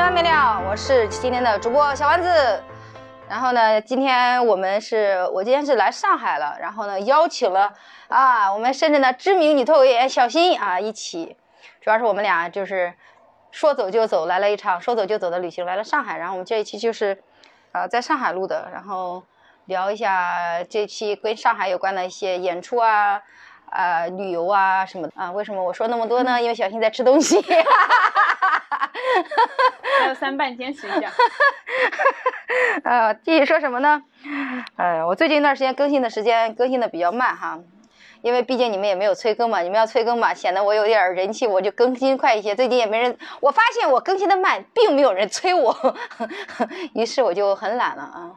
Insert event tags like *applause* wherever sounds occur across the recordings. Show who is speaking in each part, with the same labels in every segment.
Speaker 1: 没完没了，我是今天的主播小丸子。然后呢，今天我们是我今天是来上海了，然后呢邀请了啊我们深圳的知名女脱口演员小新啊一起，主要是我们俩就是说走就走，来了一场说走就走的旅行，来了上海。然后我们这一期就是呃在上海录的，然后聊一下这期跟上海有关的一些演出啊。啊，旅游啊什么的啊？为什么我说那么多呢？因为小新在吃东西。
Speaker 2: 还有 *laughs* 三半坚持一下。*laughs*
Speaker 1: 呃，继续说什么呢？呃，我最近一段时间更新的时间更新的比较慢哈，因为毕竟你们也没有催更嘛，你们要催更嘛，显得我有点人气，我就更新快一些。最近也没人，我发现我更新的慢，并没有人催我，*laughs* 于是我就很懒了啊。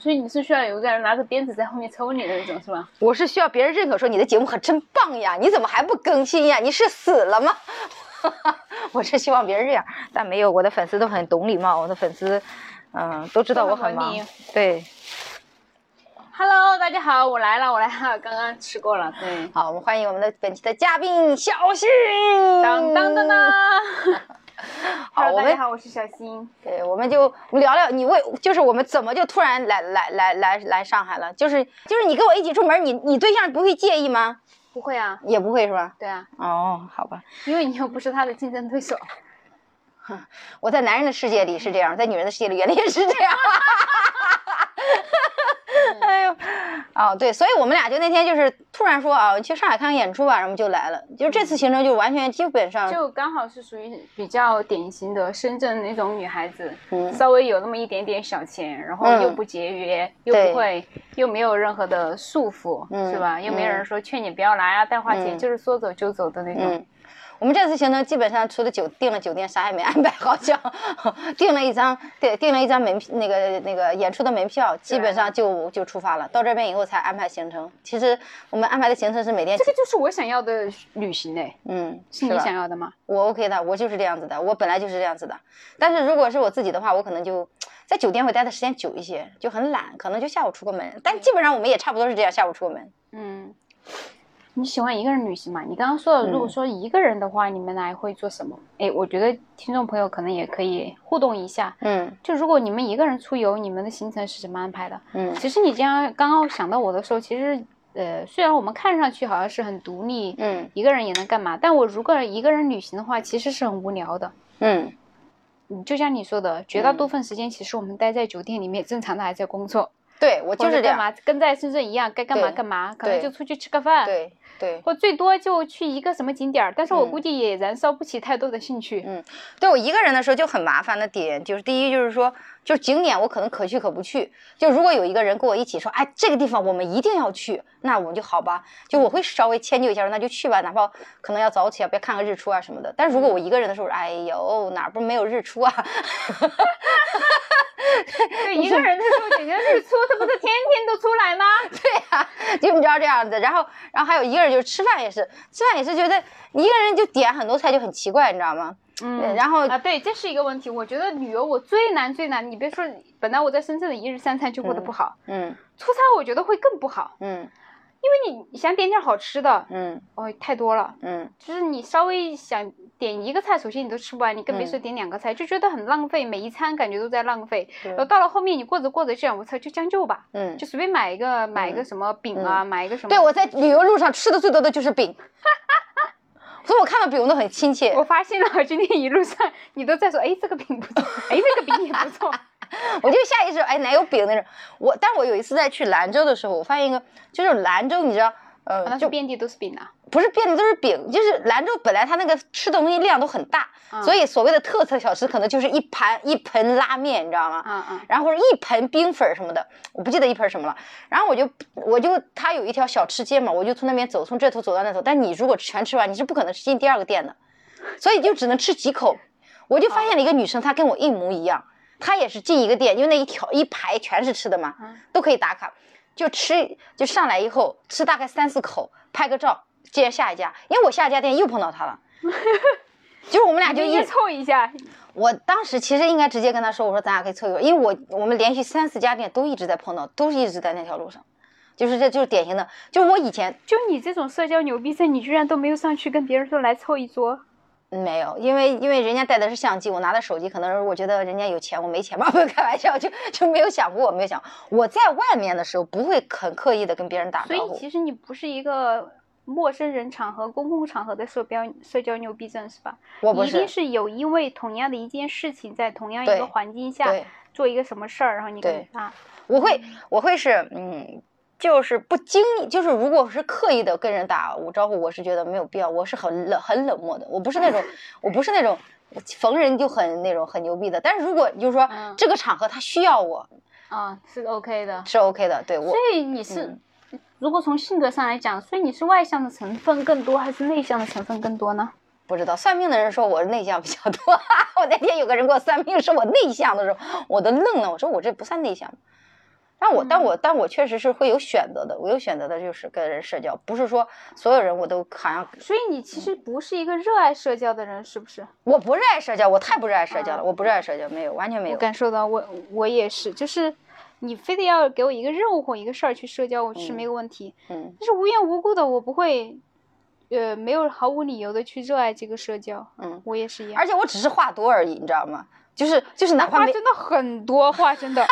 Speaker 2: 所以你是需要有一个人拿着鞭子在后面抽你的那种，是吧？
Speaker 1: 我是需要别人认可，说你的节目可真棒呀！你怎么还不更新呀？你是死了吗？*laughs* 我是希望别人这样，但没有，我的粉丝都很懂礼貌，我的粉丝，嗯，都知道我很忙。对。
Speaker 2: Hello，大家好，我来了，我来了，刚刚吃过了。对。
Speaker 1: 好，我们欢迎我们的本期的嘉宾小新。
Speaker 2: 当当当当。*laughs* *laughs*
Speaker 1: 好，
Speaker 2: 大家好，我是小新。
Speaker 1: 对，我们就聊聊你为，就是我们怎么就突然来来来来来上海了？就是就是你跟我一起出门，你你对象不会介意吗？
Speaker 2: 不会啊，
Speaker 1: 也不会是吧？
Speaker 2: 对啊。
Speaker 1: 哦，好吧。
Speaker 2: 因为你又不是他的竞争对手。
Speaker 1: 哼，*laughs* 我在男人的世界里是这样，在女人的世界里原来也是这样。*laughs* *laughs* 哎呦，哦对，所以我们俩就那天就是突然说啊，去上海看看演出吧，然后就来了。就这次行程就完全基本上
Speaker 2: 就刚好是属于比较典型的深圳那种女孩子，嗯，稍微有那么一点点小钱，然后又不节约，又不会，又没有任何的束缚，是吧？又没有人说劝你不要来啊，带花钱，就是说走就走的那种。
Speaker 1: 我们这次行程基本上除了酒订了酒店，啥也没安排，*laughs* 好像订了一张对订了一张门那个那个演出的门票，基本上就就出发了。到这边以后才安排行程。其实我们安排的行程是每天
Speaker 2: 这个就是我想要的旅行嘞，嗯，是你想要的吗？
Speaker 1: 我 OK 的，我就是这样子的，我本来就是这样子的。但是如果是我自己的话，我可能就在酒店会待的时间久一些，就很懒，可能就下午出个门。但基本上我们也差不多是这样，下午出个门。嗯。
Speaker 2: 你喜欢一个人旅行吗？你刚刚说的，如果说一个人的话，你们来会做什么？哎，我觉得听众朋友可能也可以互动一下。嗯，就如果你们一个人出游，你们的行程是怎么安排的？嗯，其实你这样刚刚想到我的时候，其实呃，虽然我们看上去好像是很独立，嗯，一个人也能干嘛，但我如果一个人旅行的话，其实是很无聊的。嗯，就像你说的，绝大部分时间其实我们待在酒店里面，正常的还在工作。
Speaker 1: 对我就是这样，
Speaker 2: 跟在深圳一样，该干嘛干嘛，可能就出去吃个饭。
Speaker 1: 对。对，
Speaker 2: 或最多就去一个什么景点儿，但是我估计也燃烧不起太多的兴趣。
Speaker 1: 嗯，对我一个人的时候就很麻烦的点，就是第一就是说，就是景点我可能可去可不去。就如果有一个人跟我一起说，哎，这个地方我们一定要去，那我们就好吧。就我会稍微迁就一下，说那就去吧，哪怕可能要早起啊，别看个日出啊什么的。但是如果我一个人的时候，哎呦，哪不是没有日出啊？
Speaker 2: 对，*laughs* 一个人的时候，简直日出，这不是天天都出来吗？*laughs*
Speaker 1: 对呀，就你知道这样子。然后，然后还有一个人就是吃饭也是，吃饭也是觉得一个人就点很多菜就很奇怪，你知道吗？嗯。然后
Speaker 2: 啊，对，这是一个问题。我觉得旅游我最难最难，你别说，本来我在深圳的一日三餐就过得不好，嗯，出差我觉得会更不好，嗯。因为你想点点好吃的，嗯，哦，太多了，嗯，就是你稍微想点一个菜，首先你都吃不完，你更别说点两个菜，就觉得很浪费，每一餐感觉都在浪费。然后到了后面，你过着过着这样，我操，就将就吧，嗯，就随便买一个，买一个什么饼啊，买一个什么。
Speaker 1: 对，我在旅游路上吃的最多的就是饼，*laughs* 所以我看到饼都很亲切。
Speaker 2: 我发现了，今天一路上你都在说，哎，这个饼不错，*laughs* 哎，那个饼也不错。*laughs*
Speaker 1: 我就下意识哎，哪有饼那种？我，但我有一次在去兰州的时候，我发现一个，就是兰州，你知道，
Speaker 2: 呃，就遍地都是饼啊。
Speaker 1: 不是遍地都是饼，就是兰州本来它那个吃的东西量都很大，所以所谓的特色小吃可能就是一盘一盆拉面，你知道吗？嗯嗯。然后或者一盆冰粉什么的，我不记得一盆什么了。然后我就我就它有一条小吃街嘛，我就从那边走，从这头走到那头。但你如果全吃完，你是不可能吃进第二个店的，所以就只能吃几口。我就发现了一个女生，她跟我一模一样。她也是进一个店，因为那一条一排全是吃的嘛，都可以打卡，就吃就上来以后吃大概三四口，拍个照，接着下一家。因为我下一家店又碰到他了，*laughs* 就是我们俩就
Speaker 2: 一凑一下。
Speaker 1: 我当时其实应该直接跟他说，我说咱俩可以凑一个，因为我我们连续三四家店都一直在碰到，都是一直在那条路上，就是这就是典型的，就我以前
Speaker 2: 就你这种社交牛逼症，你居然都没有上去跟别人说来凑一桌。
Speaker 1: 没有，因为因为人家带的是相机，我拿的手机，可能我觉得人家有钱，我没钱嘛，*laughs* 不开玩笑，就就没有想过，我没有想我在外面的时候不会很刻意的跟别人打
Speaker 2: 招呼。所以其实你不是一个陌生人场合、公共场合的社交社交牛逼症是吧？
Speaker 1: 我不是，
Speaker 2: 一定是有因为同样的一件事情，在同样一个环境下做一个什么事儿，然后你跟他，
Speaker 1: 我会我会是嗯。就是不经意，就是如果是刻意的跟人打我招呼，我是觉得没有必要。我是很冷很冷漠的，我不是那种，*laughs* 我不是那种逢人就很那种很牛逼的。但是如果就是说这个场合他需要我，
Speaker 2: 啊，是 OK 的，
Speaker 1: 是 OK 的，对我。
Speaker 2: 所以你是，如果从性格上来讲，所以你是外向的成分更多，还是内向的成分更多呢？
Speaker 1: 不知道，算命的人说我内向比较多。*laughs* 我那天有个人给我算命，说我内向的时候，我都愣了。我说我这不算内向。但我但我但我确实是会有选择的，我有选择的就是跟人社交，不是说所有人我都好像。
Speaker 2: 所以你其实不是一个热爱社交的人，是不是？
Speaker 1: 我不热爱社交，我太不热爱社交了，我不热爱社交，没有，完全没有。
Speaker 2: 感受到我我也是，就是你非得要给我一个任务或一个事儿去社交，我是没有问题。嗯。但是无缘无故的，我不会，呃，没有毫无理由的去热爱这个社交。嗯，我也是一样。
Speaker 1: 而且我只是话多而已，你知道吗？就是就是哪怕
Speaker 2: 话真的很多话真的，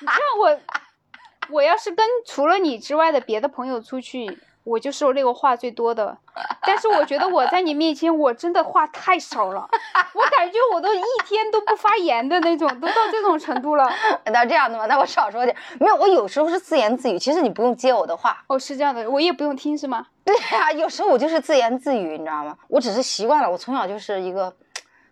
Speaker 2: 你知道我。我要是跟除了你之外的别的朋友出去，我就是那个话最多的。但是我觉得我在你面前，我真的话太少了。我感觉我都一天都不发言的那种，都到这种程度了。*laughs*
Speaker 1: 那这样的吗？那我少说点。没有，我有时候是自言自语。其实你不用接我的话。
Speaker 2: 哦，是这样的，我也不用听是吗？
Speaker 1: 对呀，有时候我就是自言自语，你知道吗？我只是习惯了。我从小就是一个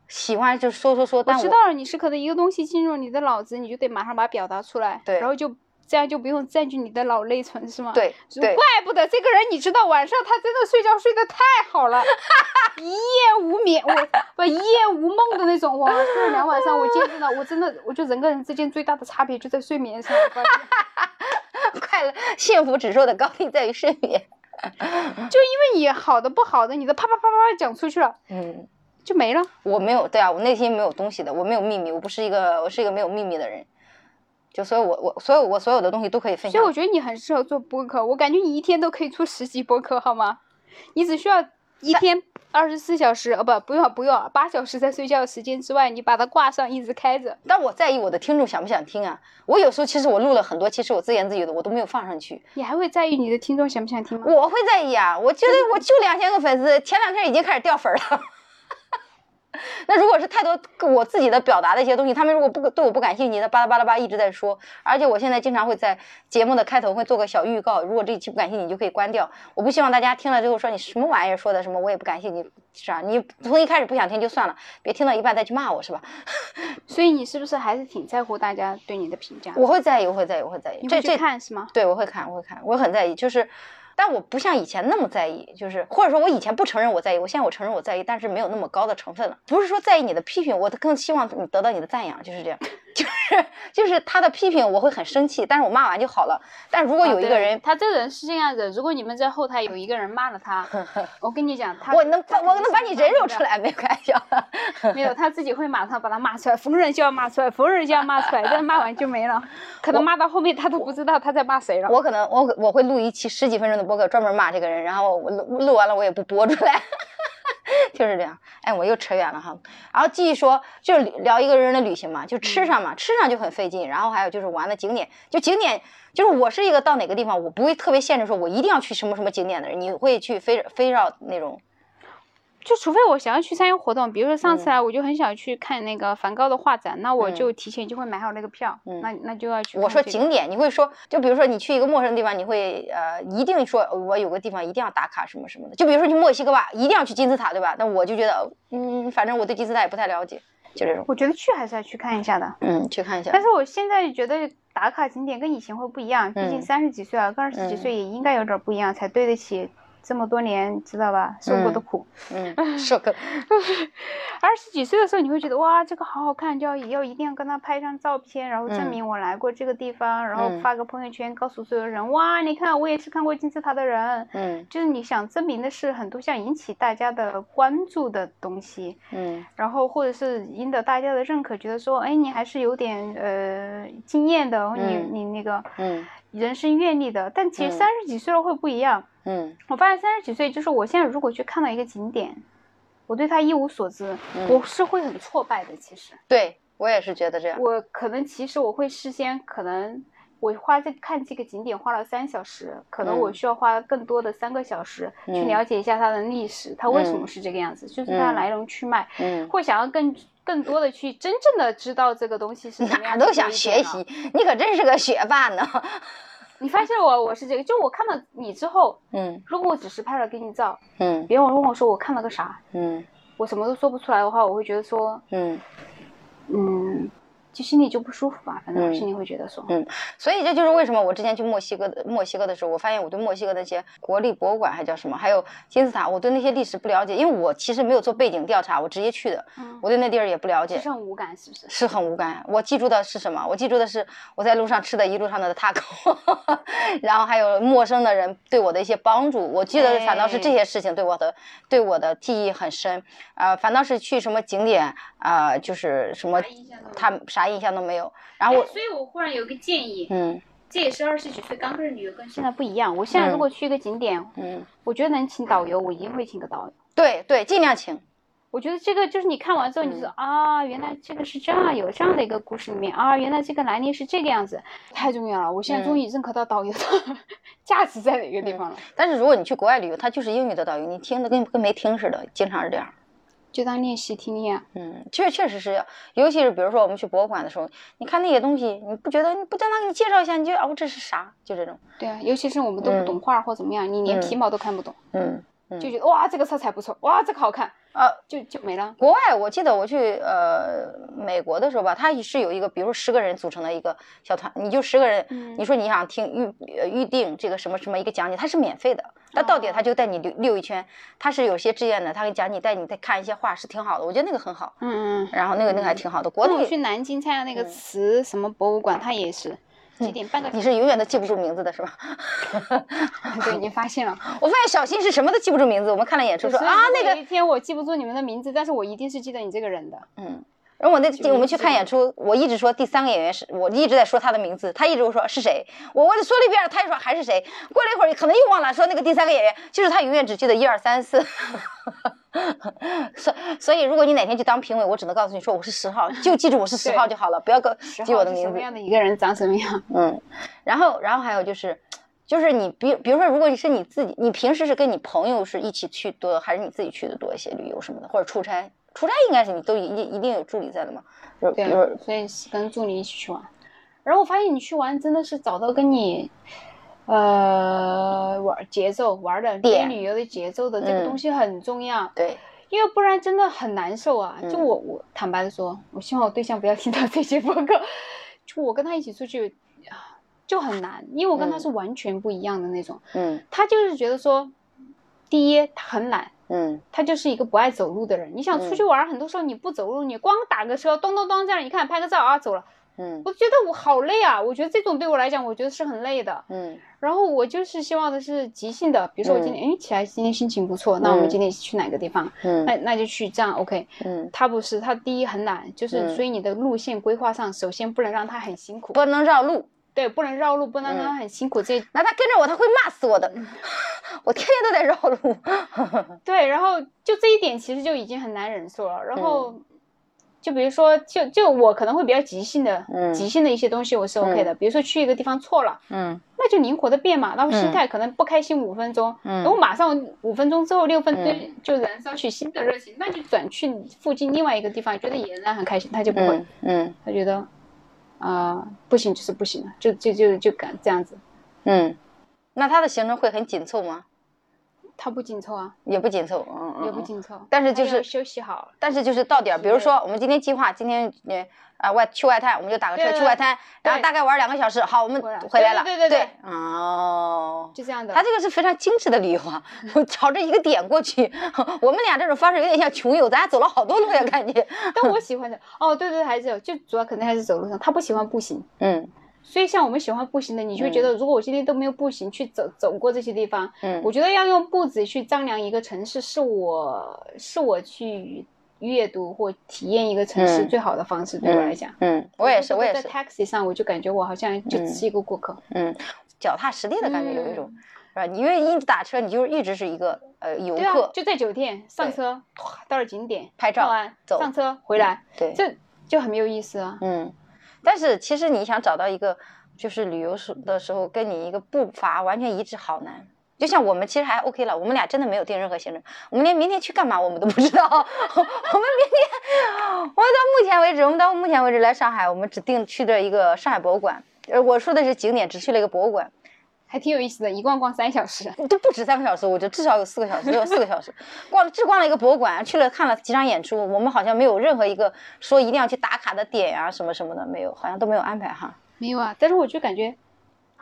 Speaker 1: 喜欢就说说说。我
Speaker 2: 知道了，你是可能一个东西进入你的脑子，你就得马上把它表达出来。
Speaker 1: 对，
Speaker 2: 然后就。这样就不用占据你的脑内存是吗？
Speaker 1: 对，怪
Speaker 2: 不得这个人，你知道晚上他真的睡觉睡得太好了，*laughs* 一夜无眠，我不一夜无梦的那种哇，睡了两晚上，我见证了，我真的，我觉得人跟人之间最大的差别就在睡眠上。*laughs*
Speaker 1: 快乐幸福指数的高低在于睡眠，就
Speaker 2: 因为你好的不好的，你都啪啪啪啪讲出去了，嗯，就没了。
Speaker 1: 我没有，对啊，我内心没有东西的，我没有秘密，我不是一个，我是一个没有秘密的人。就所以，我我所有我所有的东西都可以分享。
Speaker 2: 所以我觉得你很适合做播客，我感觉你一天都可以出十集播客，好吗？你只需要一天二十四小时，哦不，不用不用，八小时在睡觉时间之外，你把它挂上，一直开着。
Speaker 1: 但我在意我的听众想不想听啊？我有时候其实我录了很多，其实我自言自语的，我都没有放上去。
Speaker 2: 你还会在意你的听众想不想听吗？
Speaker 1: 我会在意啊！我觉得我就两千个粉丝，前两天已经开始掉粉了。那如果是太多我自己的表达的一些东西，他们如果不对我不感兴趣，他巴拉巴拉巴一直在说，而且我现在经常会在节目的开头会做个小预告，如果这一期不感兴趣，你就可以关掉。我不希望大家听了之后说你什么玩意儿说的什么，我也不感兴趣，是啊？你从一开始不想听就算了，别听到一半再去骂我是吧？*laughs*
Speaker 2: 所以你是不是还是挺在乎大家对你的评价？
Speaker 1: 我会在意，我会在意，我会在意。
Speaker 2: 你会去看是吗？
Speaker 1: 对，我会看，我会看，我很在意，就是。但我不像以前那么在意，就是或者说我以前不承认我在意，我现在我承认我在意，但是没有那么高的成分了。不是说在意你的批评，我更希望你得到你的赞扬，就是这样。就是就是他的批评我会很生气，但是我骂完就好了。但如果有一个人，
Speaker 2: 他这个人是这样子，如果你们在后台有一个人骂了他，*laughs* 我跟你讲，他
Speaker 1: 我能把我能把你人肉出来，没开玩笑，
Speaker 2: 没有，他自己会马上把他骂出来，逢人就要骂出来，逢人就要骂出来，但骂完就没了，可能骂到后面他都不知道他在骂谁了。
Speaker 1: 我可能我我会录一期十几分钟的播客，专门骂这个人，然后我录录完了我也不播出来。*laughs* 就是这样，哎，我又扯远了哈。然后继续说，就聊一个人的旅行嘛，就吃上嘛，吃上就很费劲。然后还有就是玩的景点，就景点，就是我是一个到哪个地方，我不会特别限制说，我一定要去什么什么景点的人。你会去非非绕那种。
Speaker 2: 就除非我想要去参与活动，比如说上次啊我就很想去看那个梵高的画展，那我就提前就会买好那个票，那那就要去。
Speaker 1: 我说景点，你会说，就比如说你去一个陌生的地方，你会呃一定说，我有个地方一定要打卡什么什么的。就比如说去墨西哥吧，一定要去金字塔，对吧？那我就觉得，嗯，反正我对金字塔也不太了解，就这种。
Speaker 2: 我觉得去还是要去看一下的，
Speaker 1: 嗯，去看一下。
Speaker 2: 但是我现在觉得打卡景点跟以前会不一样，毕竟三十几岁了，跟二十几岁也应该有点不一样，才对得起。这么多年，知道吧？受过的苦，
Speaker 1: 嗯，*laughs* 受过。*laughs*
Speaker 2: 二十几岁的时候，你会觉得哇，这个好好看，就要要一定要跟他拍张照片，然后证明我来过这个地方，然后发个朋友圈，告诉所有人，哇，你看我也是看过金字塔的人。嗯，就是你想证明的是很多想引起大家的关注的东西。嗯，然后或者是赢得大家的认可，觉得说，哎，你还是有点呃经验的，你你那个，嗯，人生阅历的。但其实三十几岁了会不一样。嗯，我发现三十几岁，就是我现在如果去看到一个景点，我对它一无所知，我是会很挫败的。其实，
Speaker 1: 对我也是觉得这样。
Speaker 2: 我可能其实我会事先可能。我花这看这个景点花了三小时，可能我需要花更多的三个小时去了解一下它的历史，它为什么是这个样子，就是它来龙去脉，嗯会想要更更多的去真正的知道这个东西是什么样。
Speaker 1: 哪都想学习，你可真是个学霸呢。
Speaker 2: 你发现我我是这个，就我看到你之后，嗯，如果我只是拍了给你照，嗯，别人问我说我看了个啥，嗯，我什么都说不出来的话，我会觉得说，嗯，嗯。就心里就不舒服吧，反正我心里会觉得说，
Speaker 1: 嗯，所以这就是为什么我之前去墨西哥的墨西哥的时候，我发现我对墨西哥那些国立博物馆还叫什么，还有金字塔，我对那些历史不了解，因为我其实没有做背景调查，我直接去的，我对那地儿也不了解，
Speaker 2: 是很无感是不是？
Speaker 1: 是很无感。我记住的是什么？我记住的是我在路上吃的一路上的 taco，*laughs* 然后还有陌生的人对我的一些帮助。我记得反倒是这些事情对我的对我的记忆很深，啊，反倒是去什么景点啊，就是什么他啥。啥印象都没有，然后我，
Speaker 2: 所以我忽然有个建议，嗯，这也是二十几岁刚开始旅游，跟现在不一样。我现在如果去一个景点，嗯，我觉得能请导游，我一定会请个导游。
Speaker 1: 对对，尽量请。
Speaker 2: 我觉得这个就是你看完之后，你说啊，原来这个是这样，有这样的一个故事里面啊，原来这个来历是这个样子，太重要了。我现在终于认可到导游的 *laughs* 价值在哪个地方了。
Speaker 1: 但是如果你去国外旅游，他就是英语的导游，你听的跟跟没听似的，经常是这样。
Speaker 2: 就当练习听听
Speaker 1: 啊，嗯，确确实是，尤其是比如说我们去博物馆的时候，你看那些东西，你不觉得你不叫他给你介绍一下，你就哦这是啥？就这种。
Speaker 2: 对啊，尤其是我们都不懂画或怎么样，你连皮毛都看不懂，嗯，就觉得哇这个色彩不错，哇这个好看。啊，就就没了。
Speaker 1: 国外，我记得我去呃美国的时候吧，他是有一个，比如说十个人组成的一个小团，你就十个人，你说你想听预预定这个什么什么一个讲解，他是免费的，他到点他就带你溜溜一圈，他是有些志愿的，他给讲解带你再看一些画是挺好的，我觉得那个很好。嗯嗯。然后那个那个还挺好的。国内
Speaker 2: 去南京参加那个瓷什么博物馆，他也是。几点半个？
Speaker 1: 你是永远都记不住名字的是吧？*laughs* *laughs*
Speaker 2: 对，你发现了。
Speaker 1: 我发现小新是什么都记不住名字。我们看了演出说啊，那个
Speaker 2: 一天我记不住你们的名字，但是我一定是记得你这个人的。
Speaker 1: 嗯。然后我那我们去看演出，我一直说第三个演员是我一直在说他的名字，他一直说是谁，我我说了一遍，他又说还是谁。过了一会儿可能又忘了说那个第三个演员，就是他永远只记得一二三四。*laughs* *laughs* 所所以如果你哪天去当评委，我只能告诉你说我是十号，就记住我是十号就好了，不要记我的名字。什
Speaker 2: 么样的一个人长什么样？
Speaker 1: 嗯。然后然后还有就是，就是你比比如说，如果你是你自己，你平时是跟你朋友是一起去多，还是你自己去的多一些旅游什么的，或者出差？出差应该是你都一定一定有助理在的嘛？
Speaker 2: 对，所以跟助理一起去玩。然后我发现你去玩真的是找到跟你，呃，玩节奏玩的点旅游的节奏的这个东西很重要。
Speaker 1: 对，
Speaker 2: 因为不然真的很难受啊。就我我坦白的说，我希望我对象不要听到这些播客。*laughs* 就我跟他一起出去，就很难，因为我跟他是完全不一样的那种。嗯，他就是觉得说，第一他很懒。嗯，他就是一个不爱走路的人。你想出去玩，很多时候你不走路，你光打个车，咚咚咚这样一看，拍个照啊，走了。嗯，我觉得我好累啊。我觉得这种对我来讲，我觉得是很累的。嗯，然后我就是希望的是即兴的，比如说我今天哎起来今天心情不错，那我们今天去哪个地方？嗯，那那就去这样 OK。嗯，他不是，他第一很懒，就是所以你的路线规划上，首先不能让他很辛苦，
Speaker 1: 不能绕路。
Speaker 2: 对，不能绕路，不能让他很辛苦。这
Speaker 1: 那他跟着我，他会骂死我的。*laughs* 我天天都在绕路。*laughs*
Speaker 2: 对，然后就这一点其实就已经很难忍受了。然后，就比如说，就就我可能会比较急性的，急性的一些东西我是 OK 的。比如说去一个地方错了，嗯，那就灵活的变嘛。然后心态可能不开心五分钟，然后马上五分钟之后六分钟就燃烧起新的热情，那就转去附近另外一个地方，觉得也仍然很开心，他就不会，嗯，他觉得。啊，不行就是不行了，就就就就敢这样子，
Speaker 1: 嗯，那他的行程会很紧凑吗？
Speaker 2: 他不紧凑啊，
Speaker 1: 也不紧凑，嗯
Speaker 2: 嗯，也不紧凑，
Speaker 1: 但是就是
Speaker 2: 休息好，
Speaker 1: 但是就是到点儿，比如说我们今天计划今天呃啊外去外滩，我们就打个车去外滩，然后大概玩两个小时，好，我们回来了，
Speaker 2: 对对对，
Speaker 1: 哦，
Speaker 2: 就这样的，
Speaker 1: 他这个是非常精致的旅游啊，朝着一个点过去，*laughs* 我们俩这种方式有点像穷游，咱俩走了好多路呀，感觉，*laughs*
Speaker 2: 但我。喜欢的，哦，对对，还是有就主要肯定还是走路上，他不喜欢步行，嗯。所以，像我们喜欢步行的，你就会觉得，如果我今天都没有步行去走走过这些地方，嗯，我觉得要用步子去丈量一个城市，是我是我去阅读或体验一个城市最好的方式，对我来讲，
Speaker 1: 嗯，我也是，我也是。
Speaker 2: 在 taxi 上，我就感觉我好像就只是一个过客，
Speaker 1: 嗯，脚踏实地的感觉有一种，是吧？你因为一直打车，你就一直是一个呃游客，
Speaker 2: 就在酒店上车，到了景点
Speaker 1: 拍照
Speaker 2: 完
Speaker 1: 走
Speaker 2: 上车回来，
Speaker 1: 对，
Speaker 2: 这就很没有意思啊。
Speaker 1: 嗯，但是其实你想找到一个就是旅游时的时候跟你一个步伐完全一致，好难。就像我们其实还 OK 了，我们俩真的没有定任何行程，我们连明天去干嘛我们都不知道。*laughs* 我们明天，我们到目前为止，我们到目前为止来上海，我们只定去的一个上海博物馆。呃，我说的是景点，只去了一个博物馆，
Speaker 2: 还挺有意思的，一逛逛三小时，
Speaker 1: 都不止三个小时，我觉得至少有四个小时，有四个小时。逛只逛了一个博物馆，去了看了几场演出，我们好像没有任何一个说一定要去打卡的点呀，什么什么的没有，好像都没有安排哈。
Speaker 2: 没有啊，但是我就感觉，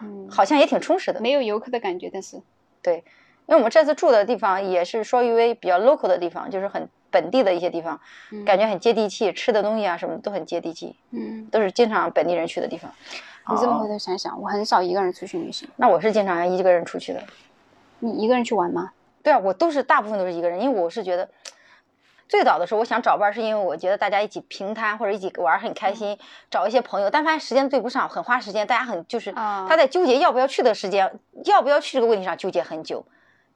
Speaker 2: 嗯，
Speaker 1: 好像也挺充实的，
Speaker 2: 没有游客的感觉，但是。
Speaker 1: 对，因为我们这次住的地方也是说一为比较 local 的地方，就是很本地的一些地方，感觉很接地气，吃的东西啊什么都很接地气，嗯，都是经常本地人去的地方。
Speaker 2: 你这么回头想想，我很少一个人出去旅行。
Speaker 1: 那我是经常一个人出去的。
Speaker 2: 你一个人去玩吗？
Speaker 1: 对啊，我都是大部分都是一个人，因为我是觉得，最早的时候我想找伴，是因为我觉得大家一起平摊或者一起玩很开心，找一些朋友，但发现时间对不上，很花时间，大家很就是他在纠结要不要去的时间，要不要去这个问题上纠结很久，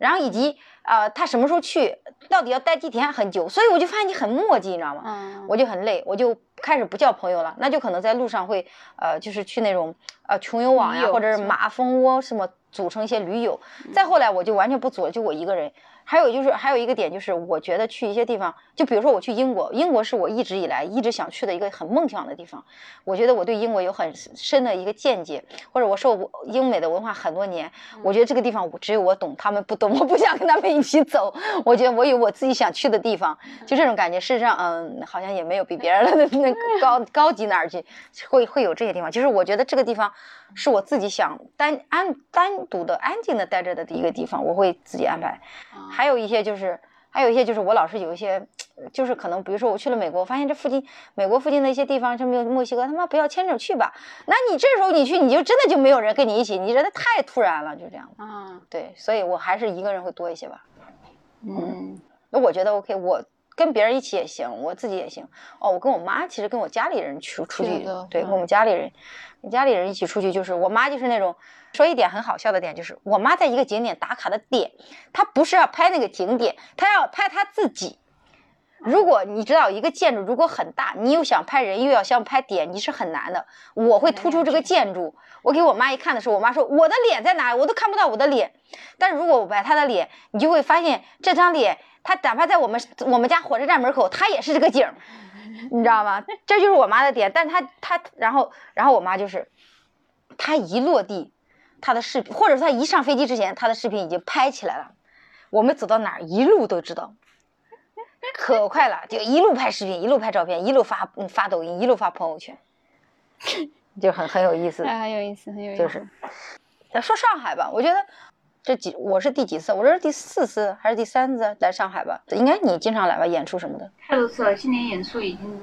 Speaker 1: 然后以及啊他什么时候去，到底要待几天很久，所以我就发现你很磨叽，你知道吗？嗯，我就很累，我就开始不叫朋友了，那就可能在路上会呃就是去那种呃穷游网呀，或者是马蜂窝什么组成一些驴友，再后来我就完全不组了，就我一个人。还有就是，还有一个点就是，我觉得去一些地方，就比如说我去英国，英国是我一直以来一直想去的一个很梦想的地方。我觉得我对英国有很深的一个见解，或者我受英美的文化很多年，我觉得这个地方我只有我懂，他们不懂，我不想跟他们一起走。我觉得我有我自己想去的地方，就这种感觉。事实上，嗯，好像也没有比别人的那 *laughs* 高高级哪儿去，会会有这些地方。其实我觉得这个地方。是我自己想单安单独的安静的待着的一个地方，我会自己安排。还有一些就是，还有一些就是我老是有一些，就是可能比如说我去了美国，发现这附近美国附近的一些地方，就没有墨西哥，他妈不要签证去吧？那你这时候你去，你就真的就没有人跟你一起，你真的太突然了，就这样。啊，对，所以我还是一个人会多一些吧。嗯，那我觉得 OK，我跟别人一起也行，我自己也行。哦，我跟我妈其实跟我家里人去出去，对，跟我们家里人。家里人一起出去，就是我妈就是那种说一点很好笑的点，就是我妈在一个景点打卡的点，她不是要拍那个景点，她要拍她自己。如果你知道一个建筑如果很大，你又想拍人又要想拍点，你是很难的。我会突出这个建筑，我给我妈一看的时候，我妈说我的脸在哪？我都看不到我的脸。但是如果我拍她的脸，你就会发现这张脸，她哪怕在我们我们家火车站门口，他也是这个景。你知道吗？这就是我妈的点，但她她然后然后我妈就是，她一落地，她的视频，或者说她一上飞机之前，她的视频已经拍起来了。我们走到哪儿，一路都知道，可快了，就一路拍视频，一路拍照片，一路发发抖音，一路发朋友圈，就很很有意思，
Speaker 2: 很有意思，很有意
Speaker 1: 思。就是，说上海吧，我觉得。这几我是第几次？我这是第四次还是第三次来上海吧？应该你经常来吧？演出什么的？
Speaker 2: 太多次了，今年演出已经，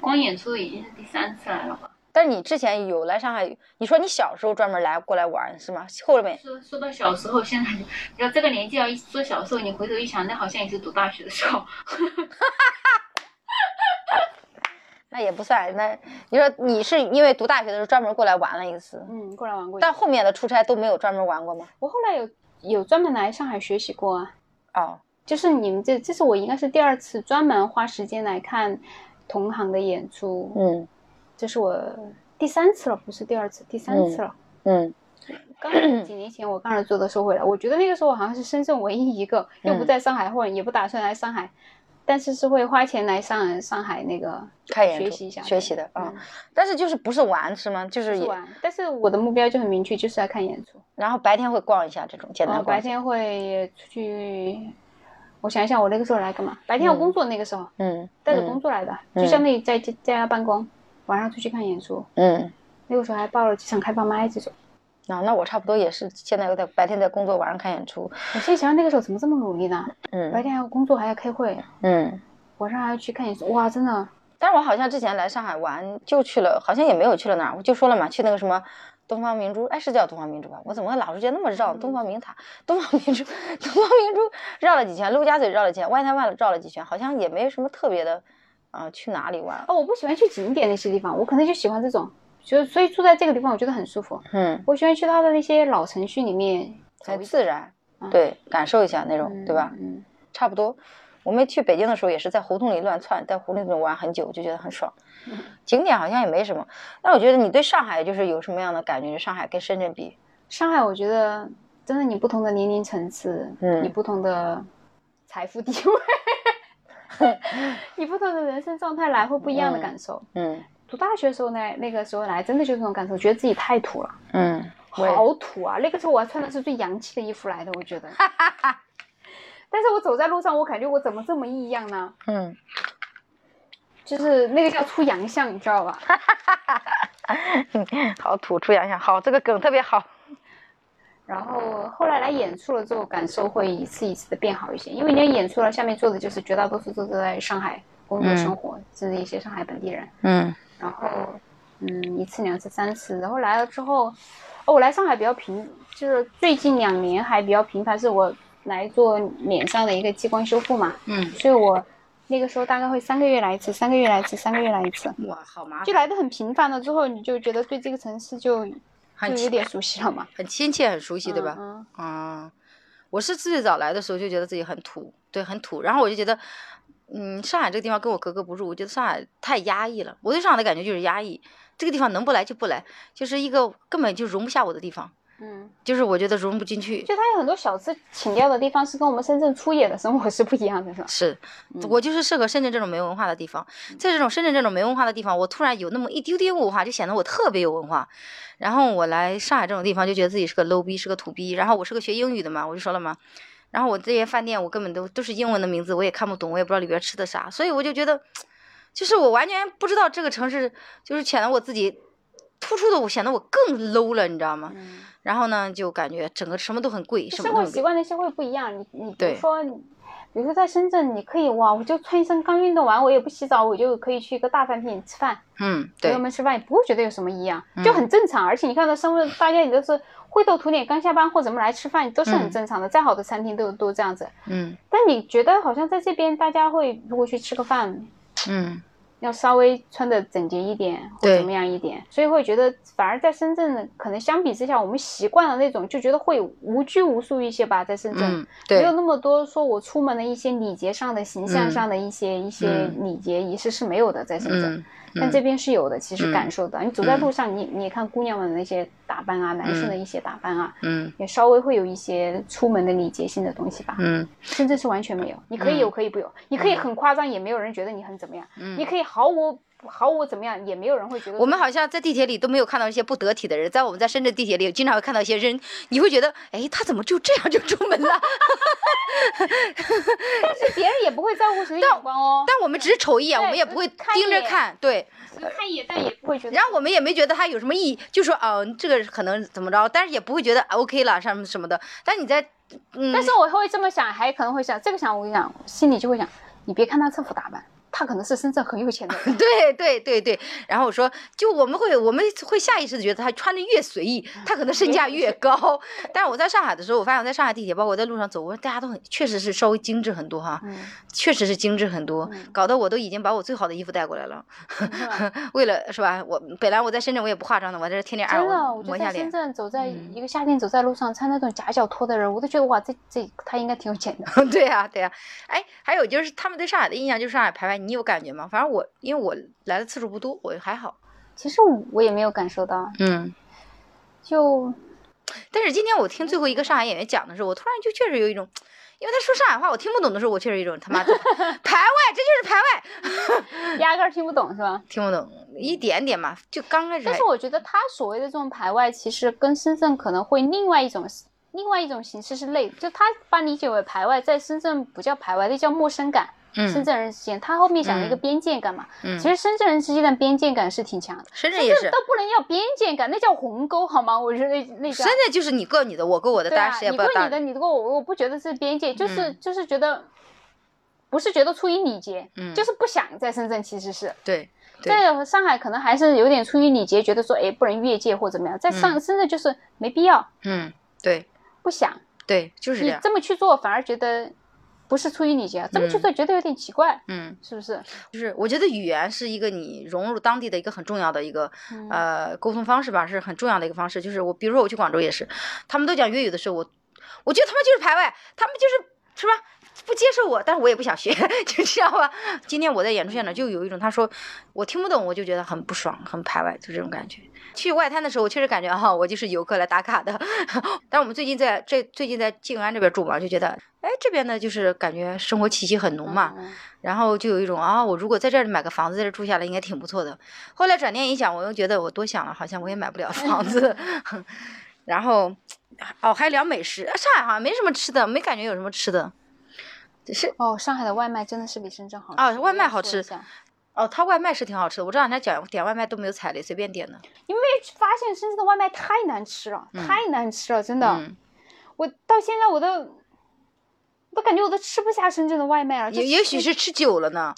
Speaker 2: 光演出已经是第三次来了吧？
Speaker 1: 但是你之前有来上海？你说你小时候专门来过来玩是吗？后面
Speaker 2: 说说到小时候，现在要这个年纪要一说小时候，你回头一想，那好像也是读大学的时候。*laughs*
Speaker 1: 那也不算，那你说你是因为读大学的时候专门过来玩了一次？
Speaker 2: 嗯，过来玩过。
Speaker 1: 但后面的出差都没有专门玩过吗？
Speaker 2: 我后来有有专门来上海学习过啊。
Speaker 1: 哦，
Speaker 2: 就是你们这，这是我应该是第二次专门花时间来看同行的演出。嗯，这是我第三次了，不是第二次，第三次了。嗯，刚几年前我刚才做的时候回来，我觉得那个时候我好像是深圳唯一一个又不在上海，或者也不打算来上海。但是是会花钱来上上海那个
Speaker 1: 看演
Speaker 2: 出学习一下
Speaker 1: 学习的啊，但是就是不是玩是吗？就是
Speaker 2: 玩。但是我的目标就很明确，就是来看演出。
Speaker 1: 然后白天会逛一下这种简单逛。
Speaker 2: 白天会出去，我想一想，我那个时候来干嘛？白天要工作，那个时候，嗯，带着工作来的，就相当于在在家办公，晚上出去看演出。嗯，那个时候还报了几场开放麦这种。
Speaker 1: 啊，那我差不多也是，现在有点白天在工作，晚上看演出。
Speaker 2: 我现在想想那个时候怎么这么努力呢？嗯，白天还要工作，还要开会，嗯，晚上还要去看演出，哇，真的。
Speaker 1: 但是我好像之前来上海玩，就去了，好像也没有去了哪儿，我就说了嘛，去那个什么东方明珠，哎，是叫东方明珠吧？我怎么老是觉得那么绕？东方明塔、东方明珠、*laughs* 东方明珠绕了几圈，陆家嘴绕了几圈，外滩湾绕了几圈，好像也没什么特别的，啊，去哪里玩？
Speaker 2: 哦，我不喜欢去景点那些地方，我可能就喜欢这种。就所以住在这个地方，我觉得很舒服。嗯，我喜欢去它的那些老城区里面
Speaker 1: 很自然，对，感受一下那种，对吧？嗯，差不多。我们去北京的时候也是在胡同里乱窜，在胡同里玩很久，就觉得很爽。景点好像也没什么，但我觉得你对上海就是有什么样的感觉？上海跟深圳比，
Speaker 2: 上海我觉得真的你不同的年龄层次，嗯，你不同的财富地位，*laughs* *laughs* 你不同的人生状态来会不一样的感受。嗯，读大学的时候呢，那个时候来真的就是这种感受，觉得自己太土了。嗯，好土啊！那个时候我还穿的是最洋气的衣服来的，我觉得。*laughs* 但是我走在路上，我感觉我怎么这么异样呢？嗯，就是那个叫出洋相，你知道吧？*laughs*
Speaker 1: 好土，出洋相，好，这个梗特别好。*laughs*
Speaker 2: 然后后来来演出了之后，感受会一次一次的变好一些，因为你演出了，下面坐的就是绝大多数都是在上海工作生活，甚至一些上海本地人。嗯。然后，嗯，一次、两次、三次，然后来了之后，哦，我来上海比较频，就是最近两年还比较频繁，是我。来做脸上的一个激光修复嘛，嗯，所以我那个时候大概会三个月来一次，三个月来一次，三个月来一次。
Speaker 1: 哇，好麻烦！
Speaker 2: 就来的很频繁了，之后你就觉得对这个城市就就有点熟悉了嘛，
Speaker 1: 很亲切，很熟悉，对吧？嗯。啊，我是最早来的时候就觉得自己很土，对，很土。然后我就觉得，嗯，上海这个地方跟我格格不入，我觉得上海太压抑了。我对上海的感觉就是压抑，这个地方能不来就不来，就是一个根本就容不下我的地方。嗯，就是我觉得融不进去。
Speaker 2: 就它有很多小资情调的地方，是跟我们深圳粗野的生活是不一样的，是吧？
Speaker 1: 是，我就是适合深圳这种没文化的地方。在这种深圳这种没文化的地方，我突然有那么一丢丢文化，就显得我特别有文化。然后我来上海这种地方，就觉得自己是个 low 逼，是个土逼。然后我是个学英语的嘛，我就说了嘛。然后我这些饭店，我根本都都是英文的名字，我也看不懂，我也不知道里边吃的啥。所以我就觉得，就是我完全不知道这个城市，就是显得我自己突出的，我显得我更 low 了，你知道吗？然后呢，就感觉整个什么都很贵，生
Speaker 2: 活习惯那些会不一样。你你比如说，比如说在深圳，你可以哇，我就穿一身刚运动完，我也不洗澡，我就可以去一个大饭店吃饭。嗯，朋友们吃饭也不会觉得有什么异样，就很正常。而且你看到生活，大家也都是灰头土脸，刚下班或怎么来吃饭，都是很正常的。再好的餐厅都都这样子。嗯。但你觉得好像在这边，大家会如果去吃个饭，嗯。要稍微穿的整洁一点，或怎么样一点，所以会觉得反而在深圳可能相比之下，我们习惯了那种，就觉得会无拘无束一些吧，在深圳没有那么多说我出门的一些礼节上的、形象上的一些一些礼节仪式是没有的，在深圳。但这边是有的，其实感受到，你走在路上，你你看姑娘们的那些打扮啊，男生的一些打扮啊，嗯，也稍微会有一些出门的礼节性的东西吧，嗯，甚至是完全没有，你可以有可以不有，你可以很夸张，也没有人觉得你很怎么样，嗯，你可以毫无。毫无怎么样，也没有人会觉得。
Speaker 1: 我们好像在地铁里都没有看到一些不得体的人，在我们在深圳地铁里经常会看到一些人，你会觉得，哎，他怎么就这样就出门了？*laughs*
Speaker 2: 但是别人也不会在乎谁的眼光哦。
Speaker 1: 但我们只是瞅一眼，我们也不会盯着看，对。
Speaker 2: 看一眼，但也不会觉得。
Speaker 1: 然后我们也没觉得他有什么意义，就说，嗯，这个可能怎么着，但是也不会觉得 OK 了，什么什么的。但你在，嗯。
Speaker 2: 但是我会这么想，还可能会想这个想，我跟你讲，心里就会想，你别看他这副打扮。他可能是深圳很有钱的，*laughs*
Speaker 1: 对对对对。然后我说，就我们会我们会下意识的觉得他穿的越随意，他可能身价越高。*laughs* 但是我在上海的时候，我发现我在上海地铁，包括我在路上走，我说大家都很，确实是稍微精致很多哈，确实是精致很多，搞得我都已经把我最好的衣服带过来了。*laughs* 为了是吧？我本来我在深圳我也不化妆的，我在这天天按摩
Speaker 2: 抹下脸。深圳走在一个夏天走在路上穿那种夹脚拖的人，我都觉得哇，这这他应该挺有钱的。
Speaker 1: 对呀对呀，哎，还有就是他们对上海的印象就是上海排外。你有感觉吗？反正我，因为我来的次数不多，我还好。
Speaker 2: 其实我也没有感受到。嗯。就，
Speaker 1: 但是今天我听最后一个上海演员讲的时候，我突然就确实有一种，因为他说上海话我听不懂的时候，我确实有一种他妈的 *laughs* 排外，这就是排
Speaker 2: 外，压根儿听不懂是吧？
Speaker 1: 听不懂一点点嘛，就刚开始。
Speaker 2: 但是我觉得他所谓的这种排外，其实跟深圳可能会另外一种另外一种形式是类，就他把理解为排外，在深圳不叫排外，那叫陌生感。深圳人之间，他后面讲了一个边界感嘛。嗯。其实深圳人之间的边界感是挺强的。
Speaker 1: 深圳也是。
Speaker 2: 都不能要边界感，那叫鸿沟，好吗？*laughs* 我觉得那那叫。
Speaker 1: 深圳就是你过你的，我过我的，大家谁也不
Speaker 2: 要你过你的，你过我，我不觉得是边界，就是就是觉得，不是觉得出于礼节，嗯，就是不想在深圳，其实是。
Speaker 1: 对。
Speaker 2: 在上海可能还是有点出于礼节，觉得说，哎，不能越界或怎么样。在上深圳就是没必要。
Speaker 1: 嗯，对。
Speaker 2: 不想。
Speaker 1: 对，就是
Speaker 2: 你这么去做，反而觉得。不是出于礼节，这么去做觉得有点奇怪，嗯，是不是？
Speaker 1: 就是我觉得语言是一个你融入当地的一个很重要的一个呃沟通方式吧，是很重要的一个方式。就是我，比如说我去广州也是，他们都讲粤语的时候，我我觉得他们就是排外，他们就是是吧？不接受我，但是我也不想学，*laughs* 就这样吧。今天我在演出现场就有一种，他说我听不懂，我就觉得很不爽，很排外，就这种感觉。去外滩的时候，我确实感觉哈，我就是游客来打卡的。*laughs* 但我们最近在这最近在静安这边住嘛，就觉得哎这边呢就是感觉生活气息很浓嘛，然后就有一种啊，我如果在这儿买个房子，在这住下来应该挺不错的。后来转念一想，我又觉得我多想了，好像我也买不了房子。*laughs* 然后哦，还聊美食，上海好像没什么吃的，没感觉有什么吃的。是
Speaker 2: 哦，上海的外卖真的是比深圳好吃。哦，
Speaker 1: 外卖好吃。哦，他外卖是挺好吃的。我这两天点点外卖都没有踩雷，随便点的。
Speaker 2: 你没发现深圳的外卖太难吃了，太难吃了，真的。我到现在我都，都感觉我都吃不下深圳的外卖了。
Speaker 1: 也也许是吃久了呢。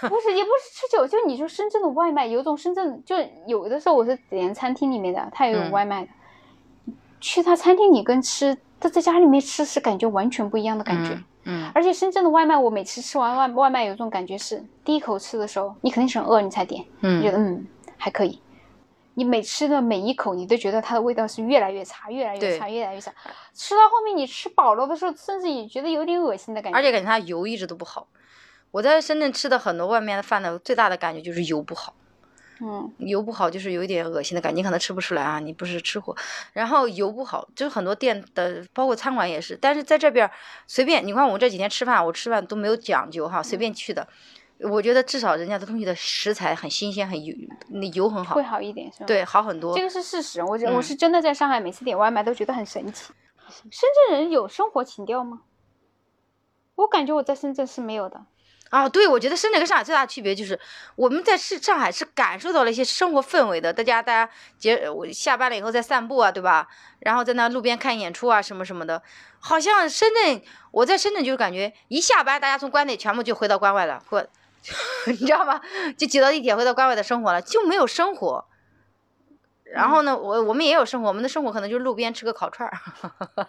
Speaker 2: 不是，也不是吃久，就你说深圳的外卖，有种深圳就有的时候我是点餐厅里面的，他也有外卖的。去他餐厅里跟吃，他在家里面吃是感觉完全不一样的感觉。
Speaker 1: 嗯，
Speaker 2: 而且深圳的外卖，我每次吃完外外卖，有一种感觉是，第一口吃的时候，你肯定是很饿，你才点，你觉得嗯还可以。你每吃的每一口，你都觉得它的味道是越来越差，越来越差，越来越差。吃到后面，你吃饱了的时候，甚至也觉得有点恶心的感觉。
Speaker 1: 而且感觉它油一直都不好。我在深圳吃的很多外面的饭的最大的感觉就是油不好。
Speaker 2: 嗯，
Speaker 1: 油不好就是有一点恶心的感觉，你可能吃不出来啊，你不是吃货。然后油不好，就是很多店的，包括餐馆也是。但是在这边随便，你看我这几天吃饭，我吃饭都没有讲究哈，随便去的。我觉得至少人家的东西的食材很新鲜，很油，那油很好，
Speaker 2: 会好一点是吧？
Speaker 1: 对，好很多。
Speaker 2: 这个是事实，我觉我是真的在上海每次点外卖都觉得很神奇。深圳人有生活情调吗？我感觉我在深圳是没有的。
Speaker 1: 啊，对，我觉得深圳跟上海最大的区别就是，我们在是上海是感受到了一些生活氛围的。大家，大家结我下班了以后在散步啊，对吧？然后在那路边看演出啊，什么什么的。好像深圳，我在深圳就是感觉一下班，大家从关内全部就回到关外了，或 *laughs* 你知道吗？就挤到地铁回到关外的生活了，就没有生活。然后呢，我我们也有生活，我们的生活可能就是路边吃个烤串儿，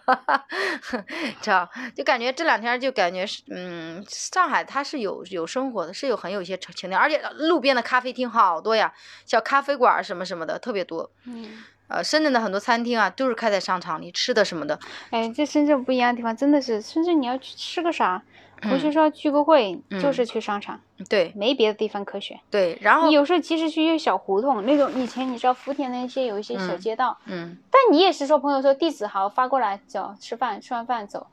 Speaker 1: *laughs* 知道？就感觉这两天就感觉是，嗯，上海它是有有生活的，是有很有一些情调，而且路边的咖啡厅好多呀，小咖啡馆什么什么的特别多。
Speaker 2: 嗯。
Speaker 1: 呃，深圳的很多餐厅啊，都是开在商场里，吃的什么的。
Speaker 2: 哎，这深圳不一样的地方真的是，深圳你要去吃个啥？同学说聚个会就是去商场，
Speaker 1: 对，
Speaker 2: 没别的地方可选。
Speaker 1: 对，然后
Speaker 2: 你有时候即使去一些小胡同，那种以前你知道福田那些有一些小街道，
Speaker 1: 嗯，
Speaker 2: 但你也是说朋友说地址好发过来走吃饭，吃完饭走。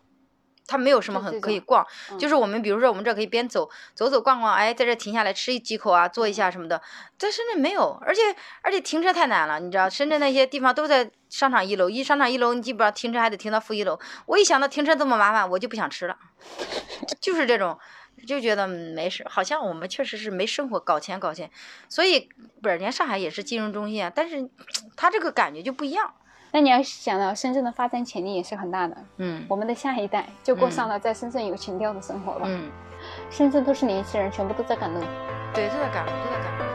Speaker 1: 它没有什么很可以逛，就是我们比如说我们这可以边走走走逛逛，哎，在这停下来吃几口啊，坐一下什么的，在深圳没有，而且而且停车太难了，你知道，深圳那些地方都在商场一楼，一商场一楼你基本上停车还得停到负一楼，我一想到停车这么麻烦，我就不想吃了，*laughs* 就是这种，就觉得没事，好像我们确实是没生活，搞钱搞钱，所以不是人家上海也是金融中心啊，但是 *tsk* 它这个感觉就不一样。
Speaker 2: 那你要想到深圳的发展潜力也是很大的，
Speaker 1: 嗯，
Speaker 2: 我们的下一代就过上了在深圳有情调的生活了，
Speaker 1: 嗯，
Speaker 2: 深圳都是年轻人，全部都在赶路，
Speaker 1: 对，都在赶路，都在赶。